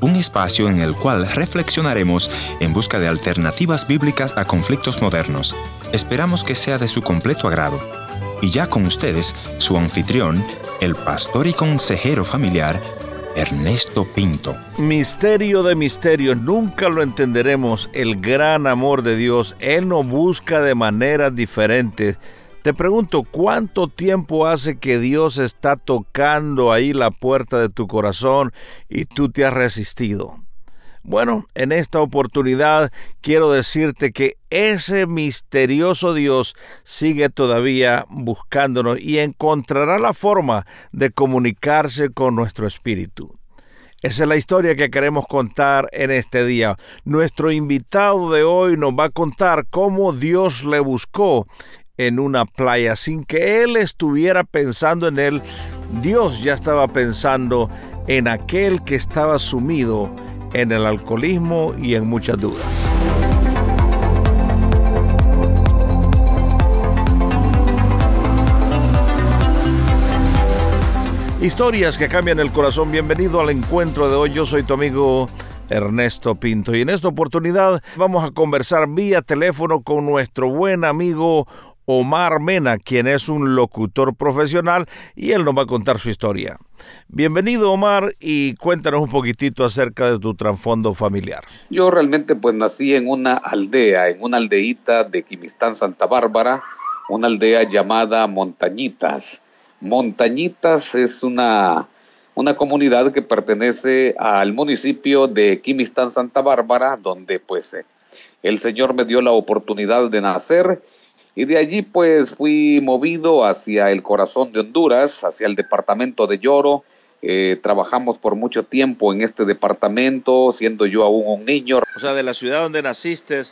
Un espacio en el cual reflexionaremos en busca de alternativas bíblicas a conflictos modernos. Esperamos que sea de su completo agrado. Y ya con ustedes, su anfitrión, el pastor y consejero familiar, Ernesto Pinto. Misterio de misterios, nunca lo entenderemos, el gran amor de Dios. Él nos busca de maneras diferentes te pregunto, ¿cuánto tiempo hace que Dios está tocando ahí la puerta de tu corazón y tú te has resistido? Bueno, en esta oportunidad quiero decirte que ese misterioso Dios sigue todavía buscándonos y encontrará la forma de comunicarse con nuestro espíritu. Esa es la historia que queremos contar en este día. Nuestro invitado de hoy nos va a contar cómo Dios le buscó en una playa sin que él estuviera pensando en él. Dios ya estaba pensando en aquel que estaba sumido en el alcoholismo y en muchas dudas. Historias que cambian el corazón. Bienvenido al encuentro de hoy. Yo soy tu amigo Ernesto Pinto. Y en esta oportunidad vamos a conversar vía teléfono con nuestro buen amigo Omar Mena, quien es un locutor profesional y él nos va a contar su historia. Bienvenido Omar y cuéntanos un poquitito acerca de tu trasfondo familiar. Yo realmente pues nací en una aldea, en una aldeíta de Quimistán, Santa Bárbara, una aldea llamada Montañitas. Montañitas es una, una comunidad que pertenece al municipio de Quimistán, Santa Bárbara, donde pues eh, el Señor me dio la oportunidad de nacer y de allí pues fui movido hacia el corazón de Honduras, hacia el departamento de Lloro. Eh, trabajamos por mucho tiempo en este departamento, siendo yo aún un niño. O sea, de la ciudad donde naciste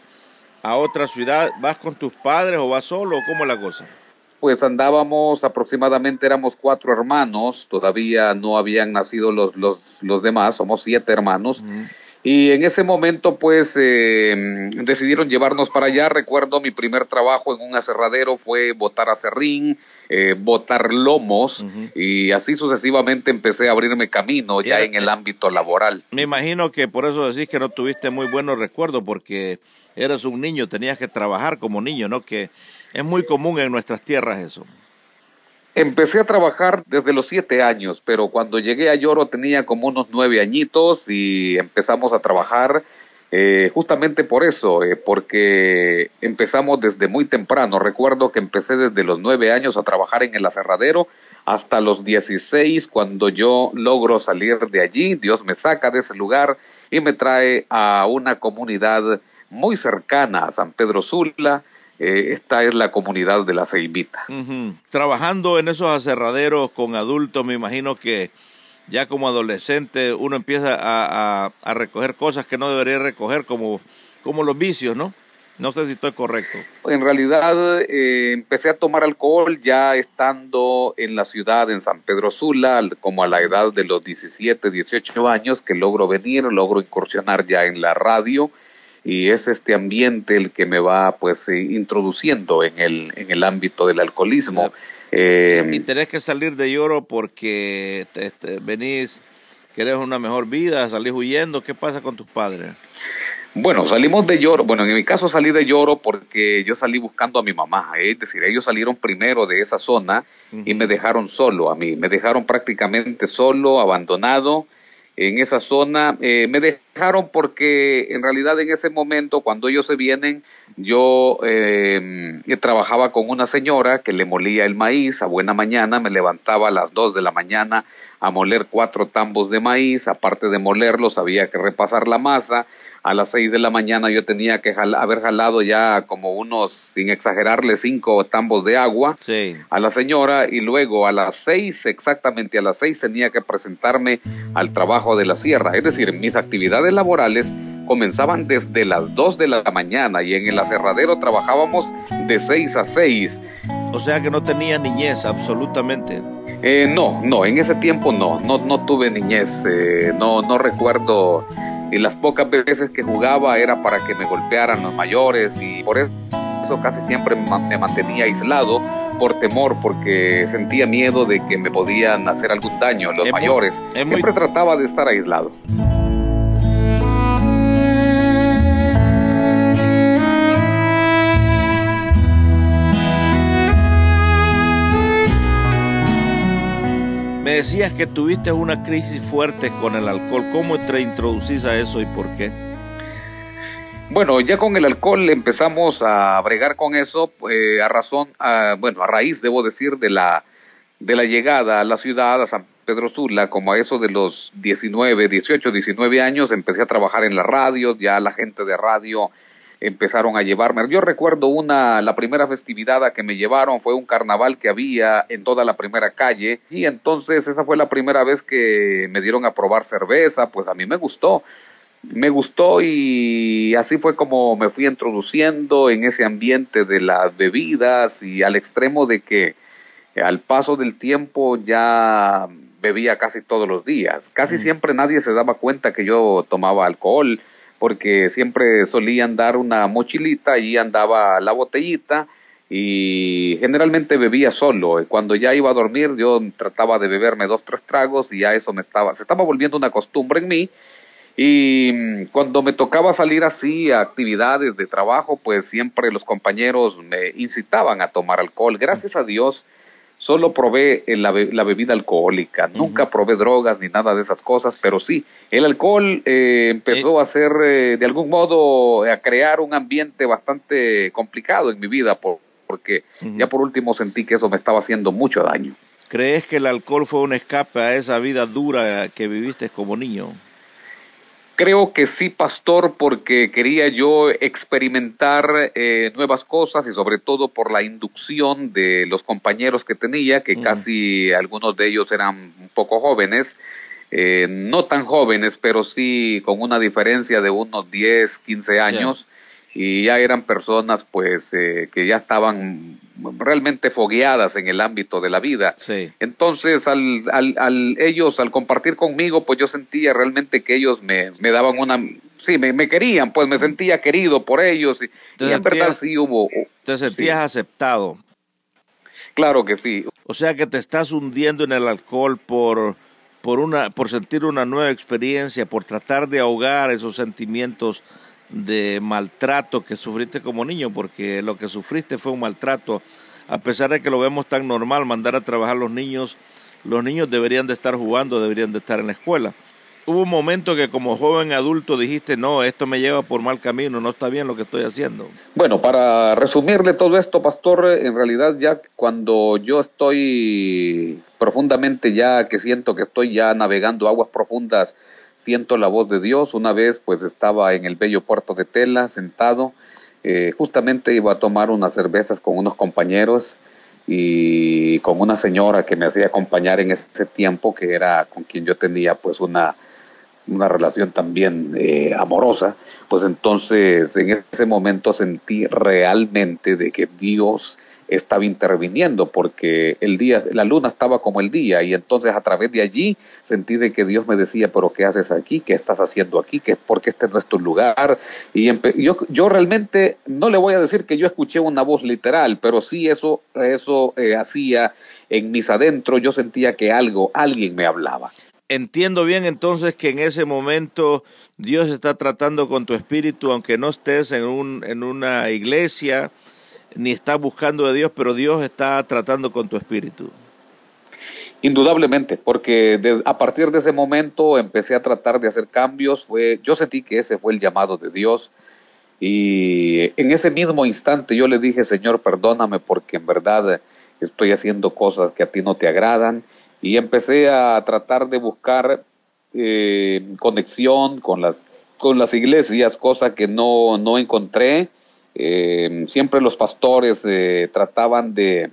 a otra ciudad, ¿vas con tus padres o vas solo cómo es la cosa? Pues andábamos aproximadamente, éramos cuatro hermanos, todavía no habían nacido los, los, los demás, somos siete hermanos. Y en ese momento, pues, eh, decidieron llevarnos para allá. Recuerdo mi primer trabajo en un aserradero fue botar acerrín, eh, botar lomos, y así sucesivamente empecé a abrirme camino ya en el ámbito laboral. Me imagino que por eso decís que no tuviste muy buenos recuerdos, porque eras un niño, tenías que trabajar como niño, ¿no? Que es muy común en nuestras tierras eso. Empecé a trabajar desde los siete años, pero cuando llegué a Lloro tenía como unos nueve añitos y empezamos a trabajar eh, justamente por eso, eh, porque empezamos desde muy temprano. Recuerdo que empecé desde los nueve años a trabajar en el aserradero hasta los dieciséis, cuando yo logro salir de allí, Dios me saca de ese lugar y me trae a una comunidad muy cercana a San Pedro Sula, eh, esta es la comunidad de la Ceibita. Trabajando en esos aserraderos con adultos, me imagino que ya como adolescente uno empieza a, recoger cosas que no debería recoger, como, como los vicios, ¿no? No sé si estoy correcto. En realidad eh, empecé a tomar alcohol ya estando en la ciudad, en San Pedro Sula, como a la edad de los 17, 18 años, que logro venir, logro incursionar ya en la radio y es este ambiente el que me va pues eh, introduciendo en el, en el ámbito del alcoholismo. Eh, y tenés que salir de lloro porque te, venís, querés una mejor vida, salís huyendo, ¿qué pasa con tus padres? Bueno, salimos de lloro, bueno, en mi caso salí de lloro porque yo salí buscando a mi mamá, ¿eh? es decir, ellos salieron primero de esa zona y me dejaron solo a mí, me dejaron prácticamente solo, abandonado, en esa zona. Eh, me dejaron porque en realidad en ese momento, cuando ellos se vienen, yo eh, trabajaba con una señora que le molía el maíz a buena mañana, me levantaba a las dos de la mañana a moler cuatro tambos de maíz, aparte de molerlos había que repasar la masa, a las seis de la mañana yo tenía que haber jalado ya como unos, sin exagerarle, cinco tambos de agua a la señora y luego a las seis, exactamente a las seis tenía que presentarme al trabajo de la sierra. Es decir, mis actividades laborales comenzaban desde las dos de la mañana y en el aserradero trabajábamos de seis a seis. O sea que no tenía niñez, absolutamente. Eh, no, no, en ese tiempo no, no, no tuve niñez, eh, no, no recuerdo y las pocas veces que jugaba era para que me golpearan los mayores y por eso casi siempre me mantenía aislado por temor, porque sentía miedo de que me podían hacer algún daño los mayores. Siempre trataba de estar aislado. Decías que tuviste una crisis fuerte con el alcohol. ¿Cómo te introducís a eso y por qué? Bueno, ya con el alcohol empezamos a bregar con eso eh, a razón, bueno, a raíz, debo decir, de la, de la llegada a la ciudad, a San Pedro Sula, como a eso de los 19, 18, 19 años, empecé a trabajar en la radio, ya la gente de radio empezaron a llevarme. Yo recuerdo una, la primera festividad a que me llevaron fue un carnaval que había en toda la primera calle y entonces esa fue la primera vez que me dieron a probar cerveza, pues a mí me gustó. Me gustó y así fue como me fui introduciendo en ese ambiente de las bebidas y al extremo de que al paso del tiempo ya bebía casi todos los días. Casi mm. siempre nadie se daba cuenta que yo tomaba alcohol porque siempre solían dar una mochilita y andaba la botellita y generalmente bebía solo. Cuando ya iba a dormir yo trataba de beberme dos, tres tragos y ya eso me estaba, se estaba volviendo una costumbre en mí. Y mm, cuando me tocaba salir así a actividades de trabajo, pues siempre los compañeros me incitaban a tomar alcohol. Gracias a Dios, solo probé eh, la, bebida alcohólica, nunca probé drogas ni nada de esas cosas, pero sí, el alcohol eh, empezó eh. a ser, de algún modo, a crear un ambiente bastante complicado en mi vida, porque ya por último sentí que eso me estaba haciendo mucho daño. ¿Crees que el alcohol fue un escape a esa vida dura que viviste como niño? Creo que sí, pastor, porque quería yo experimentar eh, nuevas cosas y sobre todo por la inducción de los compañeros que tenía, que casi algunos de ellos eran un poco jóvenes, eh, no tan jóvenes, pero sí con una diferencia de unos 10, 15 años y ya eran personas pues eh, que ya estaban realmente fogueadas en el ámbito de la vida. Entonces, al, al, al, ellos, al compartir conmigo, pues yo sentía realmente que ellos me, me daban una, sí, me, me, querían, pues me sentía querido por ellos y, en verdad sí hubo. ¿Te sentías aceptado? Claro que sí. O sea que te estás hundiendo en el alcohol por, por, una, por sentir una nueva experiencia, por tratar de ahogar esos sentimientos de maltrato que sufriste como niño, porque lo que sufriste fue un maltrato. A pesar de que lo vemos tan normal, mandar a trabajar los niños, los niños deberían de estar jugando, deberían de estar en la escuela. Hubo un momento que como joven adulto dijiste, no, esto me lleva por mal camino, no está bien lo que estoy haciendo. Bueno, para resumirle todo esto, pastor, en realidad ya cuando yo estoy profundamente ya, que siento que estoy ya navegando aguas profundas siento la voz de Dios. Una vez pues estaba en el bello puerto de Tela sentado, eh, justamente iba a tomar unas cervezas con unos compañeros y con una señora que me hacía acompañar en ese tiempo, que era con quien yo tenía pues una, una relación también eh, amorosa, pues entonces en ese momento sentí realmente de que Dios estaba interviniendo porque el día, la luna estaba como el día y entonces a través de allí sentí de que Dios me decía, pero ¿qué haces aquí? ¿Qué estás haciendo aquí? ¿Qué, porque este no es tu lugar? Y yo, yo realmente no le voy a decir que yo escuché una voz literal, pero sí eso, eso eh, hacía en mis adentro, yo sentía que algo, alguien me hablaba. Entiendo bien entonces que en ese momento Dios está tratando con tu espíritu, aunque no estés en, un, en una iglesia, ni estás buscando de Dios, pero Dios está tratando con tu espíritu. Indudablemente, porque a partir de ese momento empecé a tratar de hacer cambios. Fue, yo sentí que ese fue el llamado de Dios. Y en ese mismo instante yo le dije, Señor, perdóname porque en verdad estoy haciendo cosas que a ti no te agradan. Y empecé a tratar de buscar eh, conexión con las, con las iglesias, cosa que no, no encontré. Eh, siempre los pastores eh, trataban de,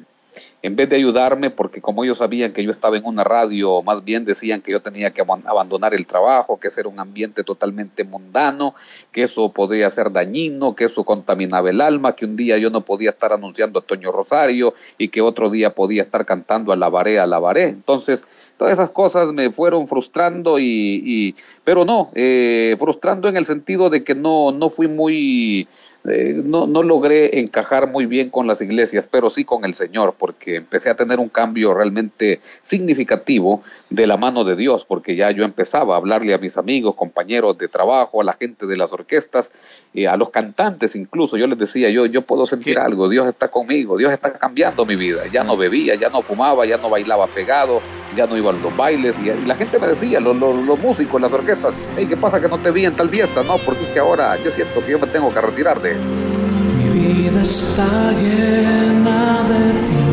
en vez de ayudarme, porque como ellos sabían que yo estaba en una radio, más bien decían que yo tenía que abandonar el trabajo, que ese era un ambiente totalmente mundano, que eso podría ser dañino, que eso contaminaba el alma, que un día yo no podía estar anunciando a Toño Rosario y que otro día podía estar cantando a alabaré, alabaré. Entonces, todas esas cosas me fueron frustrando y, pero no, eh, frustrando en el sentido de que no, no fui muy eh, no, no logré encajar muy bien con las iglesias, pero sí con el Señor, porque empecé a tener un cambio realmente significativo de la mano de Dios, porque ya yo empezaba a hablarle a mis amigos, compañeros de trabajo, a la gente de las orquestas, y a los cantantes incluso, yo les decía, yo, yo puedo sentir algo, Dios está conmigo, Dios está cambiando mi vida, ya no bebía, ya no fumaba, ya no bailaba pegado, ya no iba a los bailes, y, la gente me decía, los, los, músicos, las orquestas, hey, ¿qué pasa que no te vi en tal fiesta? No, porque es que ahora yo siento que yo me tengo que retirar de Mi vida está llena de ti.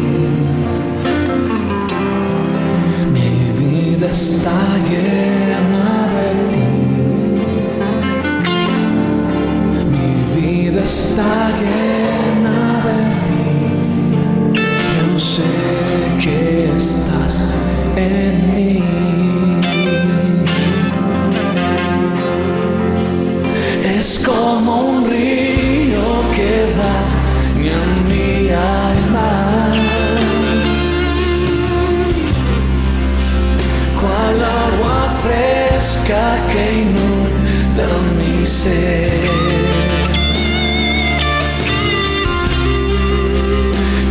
Mi vida está llena de ti. Mi vida está llena de ti. Yo sé que estás en mí.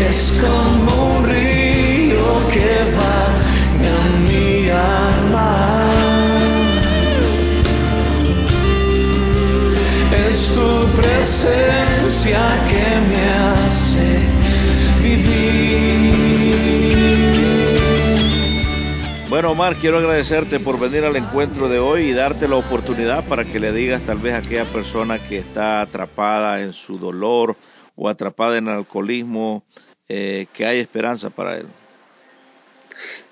Es como un río que baña mi alma. Es tu presencia que me hace vivir. Bueno, Omar, quiero agradecerte por venir al encuentro de hoy y darte la oportunidad para que le digas tal vez a aquella persona que está atrapada en su dolor o atrapada en el alcoholismo eh, que hay esperanza para él.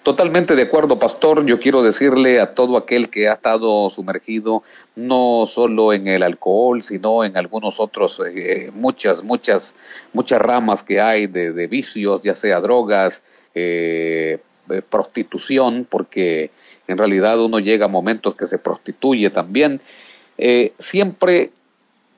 Totalmente de acuerdo, pastor. Yo quiero decirle a todo aquel que ha estado sumergido no solo en el alcohol, sino en algunos otros, eh, muchas, muchas, muchas ramas que hay de, de vicios, ya sea drogas, eh, prostitución, porque en realidad uno llega a momentos que se prostituye también. Siempre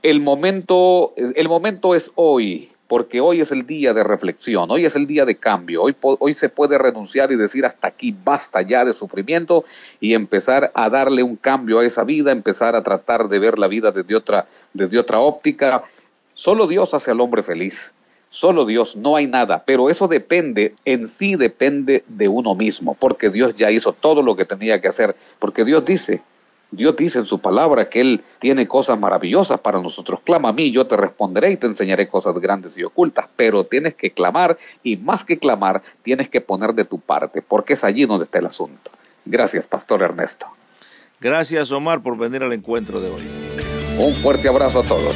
el momento, el momento es hoy, porque hoy es el día de reflexión, hoy es el día de cambio, hoy, hoy se puede renunciar y decir hasta aquí basta ya de sufrimiento y empezar a darle un cambio a esa vida, empezar a tratar de ver la vida desde otra, desde otra óptica. Solo Dios hace al hombre feliz, solo Dios, no hay nada, pero eso depende, en sí depende de uno mismo, porque Dios ya hizo todo lo que tenía que hacer, porque Dios dice, Dios dice en su palabra que Él tiene cosas maravillosas para nosotros. Clama a mí, yo te responderé y te enseñaré cosas grandes y ocultas, pero tienes que clamar y más que clamar, tienes que poner de tu parte, porque es allí donde está el asunto. Gracias, Pastor Ernesto. Gracias, Omar, por venir al encuentro de hoy. Un fuerte abrazo a todos.